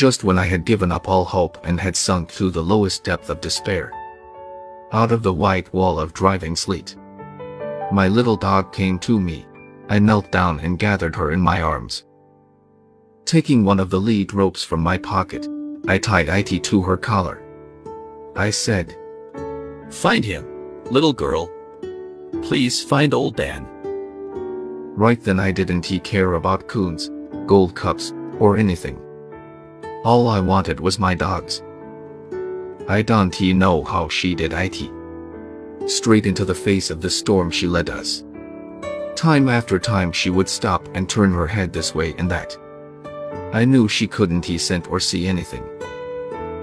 just when I had given up all hope and had sunk to the lowest depth of despair. Out of the white wall of driving sleet. My little dog came to me. I knelt down and gathered her in my arms. Taking one of the lead ropes from my pocket, I tied IT to her collar. I said, Find him, little girl. Please find old Dan. Right then I didn't he care about coons, gold cups, or anything. All I wanted was my dogs. I don't he know how she did it. Straight into the face of the storm she led us. Time after time she would stop and turn her head this way and that. I knew she couldn't he scent or see anything.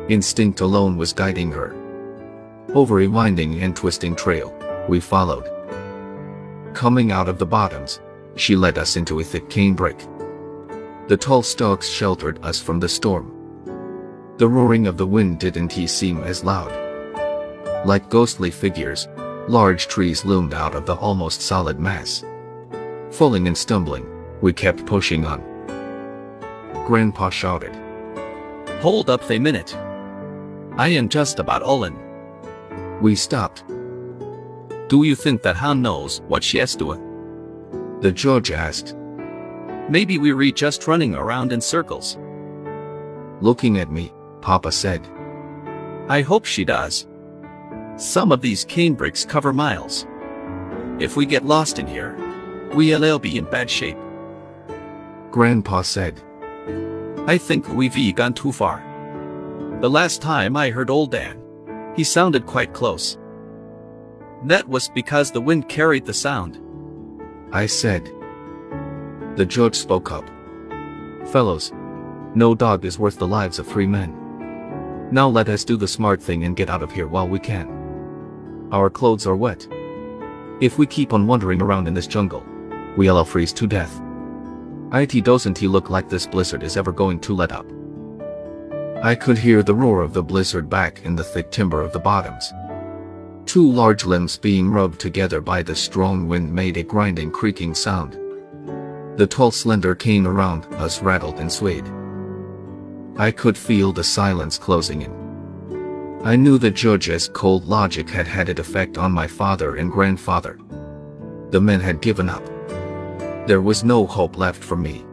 Instinct alone was guiding her. Over a winding and twisting trail, we followed. Coming out of the bottoms, she led us into a thick canebrake. The tall stalks sheltered us from the storm. The roaring of the wind didn't seem as loud. Like ghostly figures, large trees loomed out of the almost solid mass. Falling and stumbling, we kept pushing on. Grandpa shouted. Hold up a minute. I am just about all in. We stopped. Do you think that Ann knows what she is doing? Uh? The judge asked. Maybe we were just running around in circles. Looking at me, Papa said. I hope she does. Some of these canebrakes cover miles. If we get lost in here, we'll be in bad shape. Grandpa said. I think we've gone too far. The last time I heard old Dan, he sounded quite close. That was because the wind carried the sound. I said. The judge spoke up. Fellows, no dog is worth the lives of three men. Now let us do the smart thing and get out of here while we can. Our clothes are wet. If we keep on wandering around in this jungle, we'll all freeze to death. It doesn't he look like this blizzard is ever going to let up. I could hear the roar of the blizzard back in the thick timber of the bottoms. Two large limbs being rubbed together by the strong wind made a grinding creaking sound. The tall slender cane around us rattled and swayed. I could feel the silence closing in. I knew the judge's cold logic had had its effect on my father and grandfather. The men had given up. There was no hope left for me.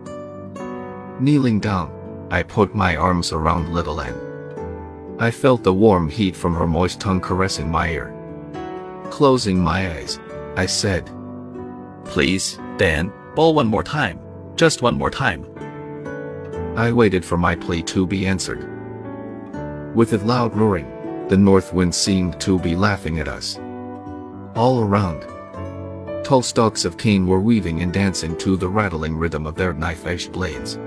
Kneeling down, I put my arms around little Ann. I felt the warm heat from her moist tongue caressing my ear. Closing my eyes, I said, Please, Dan, bawl one more time. Just one more time. I waited for my plea to be answered. With its loud roaring, the north wind seemed to be laughing at us. All around, Tall stalks of cane were weaving and dancing to the rattling rhythm of their knife-edged blades.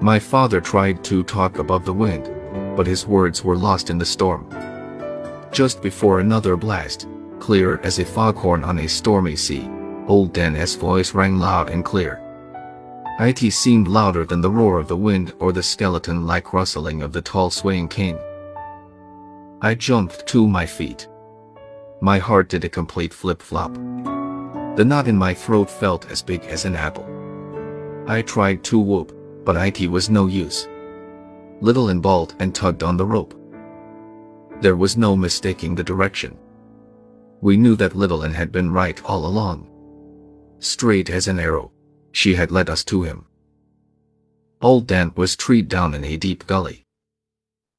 My father tried to talk above the wind, but his words were lost in the storm. Just before another blast, clear as a foghorn on a stormy sea, old Dan's voice rang loud and clear. It seemed louder than the roar of the wind or the skeleton-like rustling of the tall swaying cane. I jumped to my feet. My heart did a complete flip-flop. The knot in my throat felt as big as an apple. I tried to whoop, but it was no use. Little Ann bawled and tugged on the rope. There was no mistaking the direction. We knew that Little Ann had been right all along. Straight as an arrow, she had led us to him. Old Dan was treed down in a deep gully.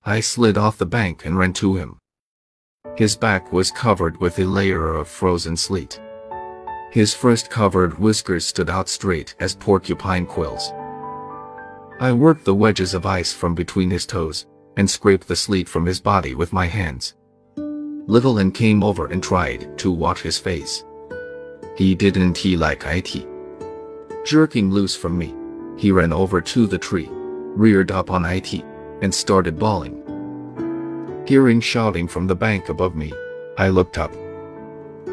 I slid off the bank and ran to him. His back was covered with a layer of frozen sleet. His frost-covered whiskers stood out straight as porcupine quills. I worked the wedges of ice from between his toes, and scraped the sleet from his body with my hands. Little Ann came over and tried to wash his face. He didn't he like it. Jerking loose from me, he ran over to the tree, reared up on it, and started bawling. Hearing shouting from the bank above me, I looked up.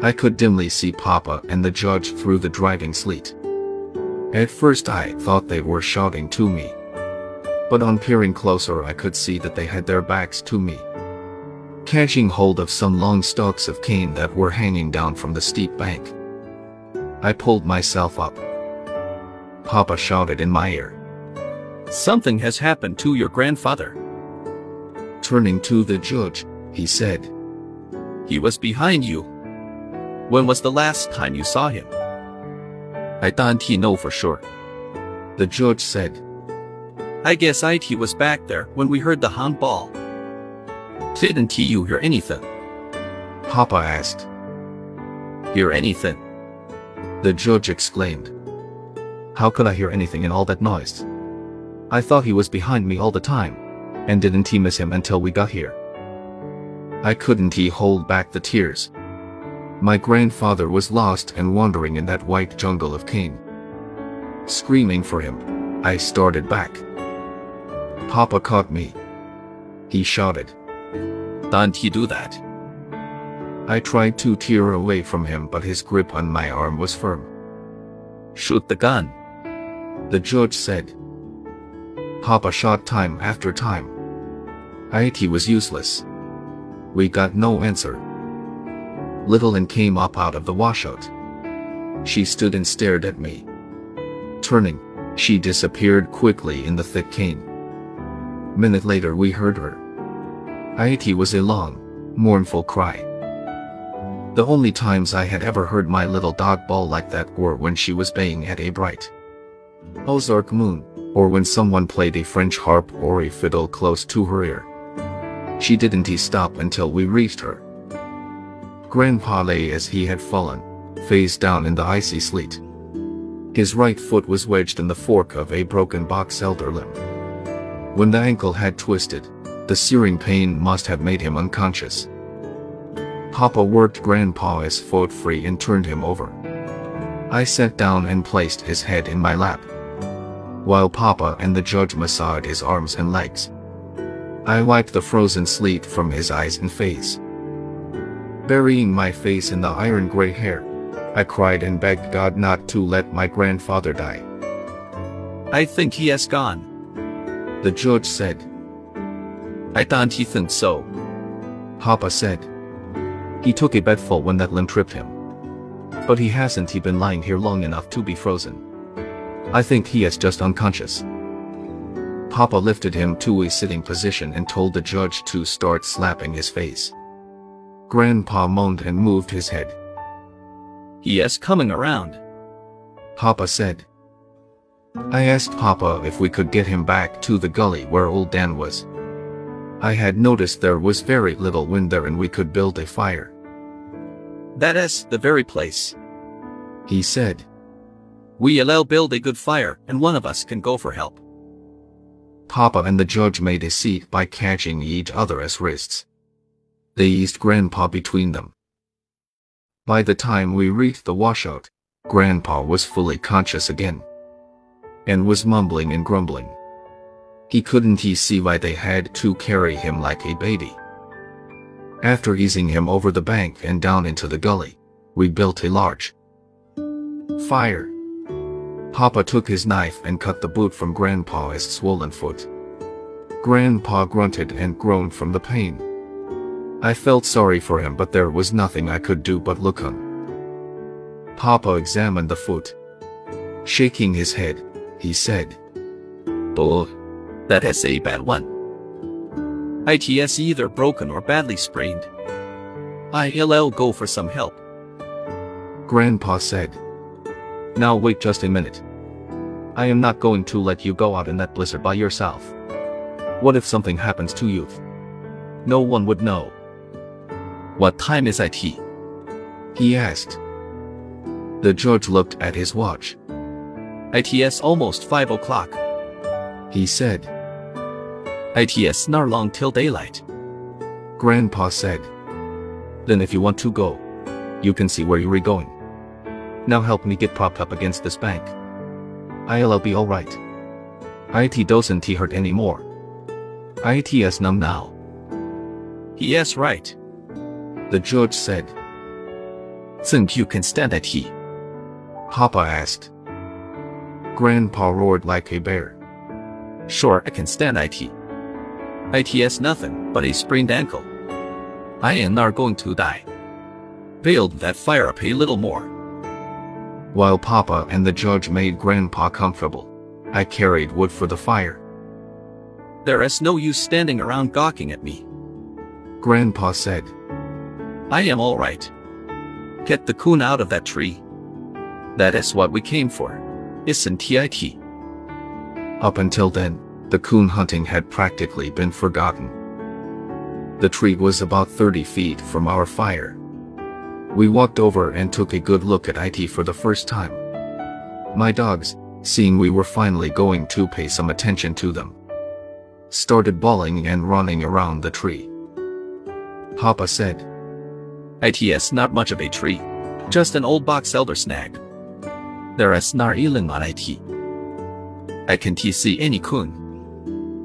I could dimly see Papa and the judge through the driving sleet. At first I thought they were shouting to me. But on peering closer I could see that they had their backs to me. Catching hold of some long stalks of cane that were hanging down from the steep bank. I pulled myself up. Papa shouted in my ear. Something has happened to your grandfather. Turning to the judge, he said, He was behind you. When was the last time you saw him? I don't know for sure. The judge said, I guess IT was back there when we heard the handball. Didn't you hear anything? Papa asked. Hear anything? The judge exclaimed. How could I hear anything in all that noise? I thought he was behind me all the time. And didn't he miss him until we got here? I couldn't he hold back the tears. My grandfather was lost and wandering in that white jungle of cane. Screaming for him, I started back. Papa caught me. He shouted. Don't he do that? I tried to tear away from him but his grip on my arm was firm. Shoot the gun. The judge said. Papa shot time after time. IT was useless. We got no answer. Little Ann came up out of the washout. She stood and stared at me. Turning, she disappeared quickly in the thick cane. Minute later we heard her. IT was a long, mournful cry. The only times I had ever heard my little dog bawl like that were when she was baying at a bright Ozark moon, or when someone played a French harp or a fiddle close to her ear. She didn't stop until we reached her. Grandpa lay as he had fallen, face down in the icy sleet. His right foot was wedged in the fork of a broken box elder limb. When the ankle had twisted, the searing pain must have made him unconscious. Papa worked Grandpa's foot free and turned him over. I sat down and placed his head in my lap while Papa and the judge massaged his arms and legs. I wiped the frozen sleet from his eyes and face. Burying my face in the iron gray hair, I cried and begged God not to let my grandfather die. I think he has gone. The judge said. I don't think so. Papa said. He took a bedful when that limb tripped him. But he hasn't he been lying here long enough to be frozen. I think he is just unconscious. Papa lifted him to a sitting position and told the judge to start slapping his face. Grandpa moaned and moved his head. He is coming around. Papa said. I asked Papa if we could get him back to the gully where old Dan was. I had noticed there was very little wind there and we could build a fire. That is the very place. He said. We allow build a good fire and one of us can go for help. Papa and the judge made a seat by catching each other's wrists. They eased Grandpa between them. By the time we reached the washout, Grandpa was fully conscious again. And was mumbling and grumbling. He couldn't he see why they had to carry him like a baby. After easing him over the bank and down into the gully, we built a large fire. Papa took his knife and cut the boot from Grandpa's swollen foot. Grandpa grunted and groaned from the pain. I felt sorry for him but there was nothing I could do but look on. Papa examined the foot. Shaking his head, he said, Bull, that is a bad one. ITS either broken or badly sprained. I'll go for some help. Grandpa said. Now wait just a minute. I am not going to let you go out in that blizzard by yourself. What if something happens to you? No one would know. What time is it? He asked. The judge looked at his watch. ITS almost 5 o'clock. He said. ITS not long till daylight. Grandpa said. Then if you want to go, you can see where you're going. Now help me get propped up against this bank. I'll be alright. IT doesn't hurt anymore. IT's numb now. Yes, right. The judge said. Think you can stand it he? Papa asked. Grandpa roared like a bear. Sure, I can stand IT. IT's nothing but a sprained ankle. I am not going to die. Build that fire up a little more. While Papa and the judge made Grandpa comfortable, I carried wood for the fire. There is no use standing around gawking at me. Grandpa said. I am all right. Get the coon out of that tree. That is what we came for. Isn't it? Up until then, the coon hunting had practically been forgotten. The tree was about 30 feet from our fire. We walked over and took a good look at IT for the first time. My dogs, seeing we were finally going to pay some attention to them, started bawling and running around the tree. Papa said, ITS not much of a tree. Just an old box elder snag. There is nar eling on IT. I can't see any coon.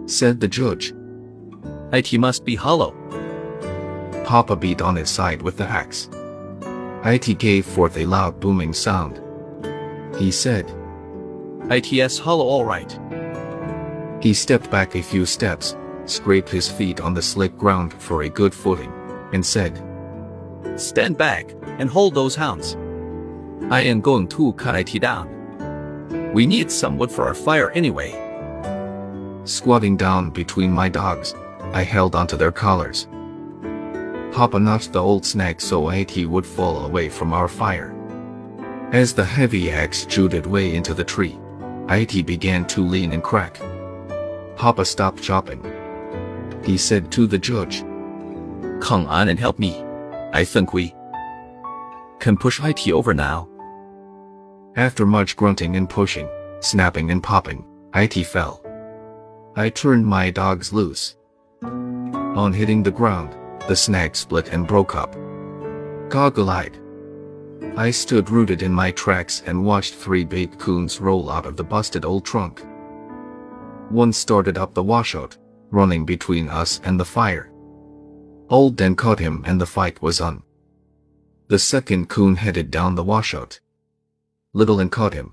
Said the judge. IT must be hollow. Papa beat on his side with the axe. IT gave forth a loud booming sound. He said, ITS hollow all right. He stepped back a few steps, scraped his feet on the slick ground for a good footing, and said, Stand back and hold those hounds. I am going to cut IT down. We need some wood for our fire anyway. Squatting down between my dogs, I held onto their collars. Papa notched the old snag so IT would fall away from our fire. As the heavy axe jutted way into the tree, IT began to lean and crack. Papa stopped chopping. He said to the judge, Come on and help me. I think we can push IT over now. After much grunting and pushing, snapping and popping, IT fell. I turned my dogs loose. On hitting the ground, the snag split and broke up. Goggle-eyed. I stood rooted in my tracks and watched three big coons roll out of the busted old trunk. One started up the washout, running between us and the fire. Old Dan caught him and the fight was on. The second coon headed down the washout. Little Ann caught him.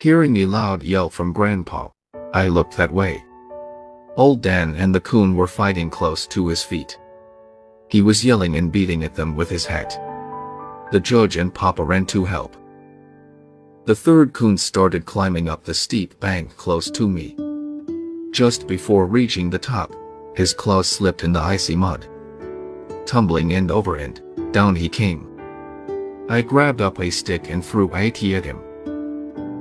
Hearing a loud yell from Grandpa, I looked that way. Old Dan and the coon were fighting close to his feet. He was yelling and beating at them with his hat. The judge and Papa ran to help. The third coon started climbing up the steep bank close to me. Just before reaching the top, his claws slipped in the icy mud. Tumbling end over end, down he came. I grabbed up a stick and threw IT at him.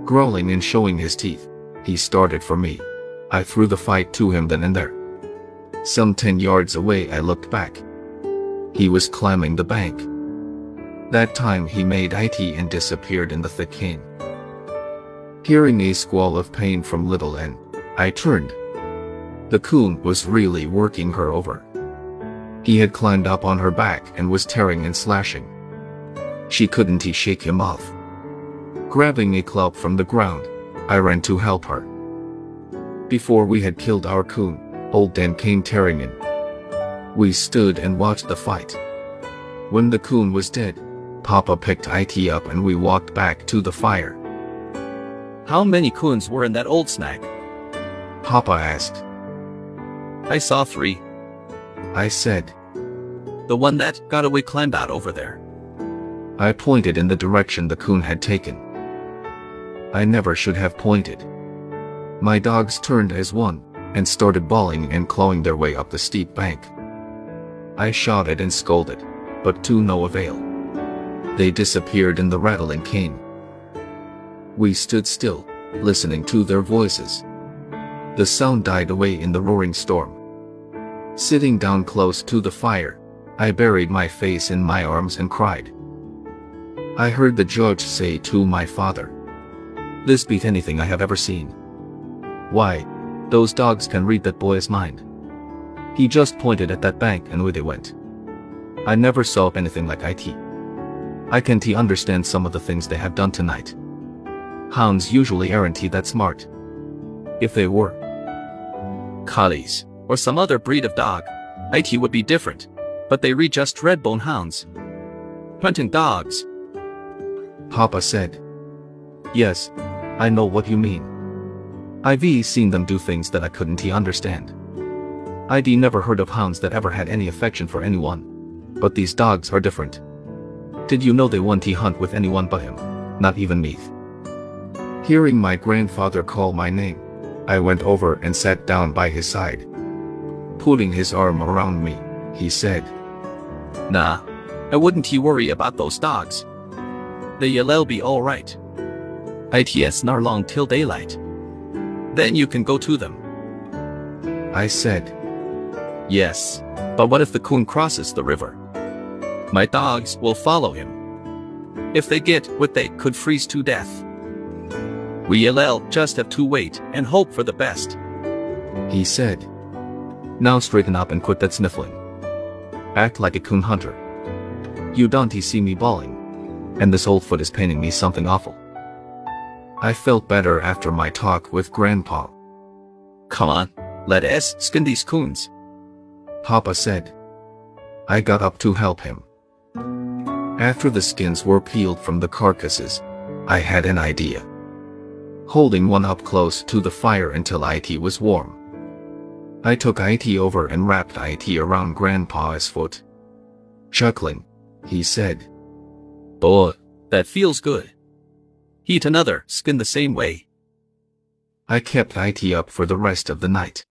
Growling and showing his teeth, he started for me. I threw the fight to him then and there. Some ten yards away I looked back. He was climbing the bank. That time he made IT and disappeared in the thick cane. Hearing a squall of pain from Little Ann, I turned. The coon was really working her over. He had climbed up on her back and was tearing and slashing. She couldn't he shake him off. Grabbing a club from the ground, I ran to help her. Before we had killed our coon, old Dan came tearing in. We stood and watched the fight. When the coon was dead, Papa picked IT up and we walked back to the fire. How many coons were in that old snag? Papa asked. I saw three. I said. The one that got away climbed out over there. I pointed in the direction the coon had taken. I never should have pointed. My dogs turned as one and started bawling and clawing their way up the steep bank. I shouted and scolded, but to no avail. They disappeared in the rattling cane. We stood still, listening to their voices. The sound died away in the roaring storm. Sitting down close to the fire, I buried my face in my arms and cried. I heard the judge say to my father, This beat anything I have ever seen. Why, those dogs can read that boy's mind. He just pointed at that bank and away they went. I never saw anything like IT. I can't understand some of the things they have done tonight. Hounds usually aren't he that smart. If they were, Collies, or some other breed of dog, IT would be different. But they read just redbone hounds. Hunting dogs. Papa said. Yes, I know what you mean. I've seen them do things that I couldn't he understand. I'd never heard of hounds that ever had any affection for anyone. But these dogs are different. Did you know they won't he hunt with anyone but him? Not even me. Hearing my grandfather call my name, I went over and sat down by his side. Putting his arm around me, he said, Nah, I wouldn't you worry about those dogs. They'll be alright. ITS nar long till daylight. Then you can go to them. I said, Yes, but what if the coon crosses the river? My dogs will follow him. If they get what they could freeze to death. We'll just have to wait and hope for the best. he said. Now straighten up and quit that sniffling. Act like a coon hunter. You don't see me bawling. And this old foot is paining me something awful. I felt better after my talk with Grandpa. Come on, let us skin these coons. Papa said. I got up to help him. After the skins were peeled from the carcasses, I had an idea. Holding one up close to the fire until IT was warm. I took IT over and wrapped IT around Grandpa's foot. Chuckling, he said, Boy, that feels good. Heat another skin the same way. I kept IT up for the rest of the night.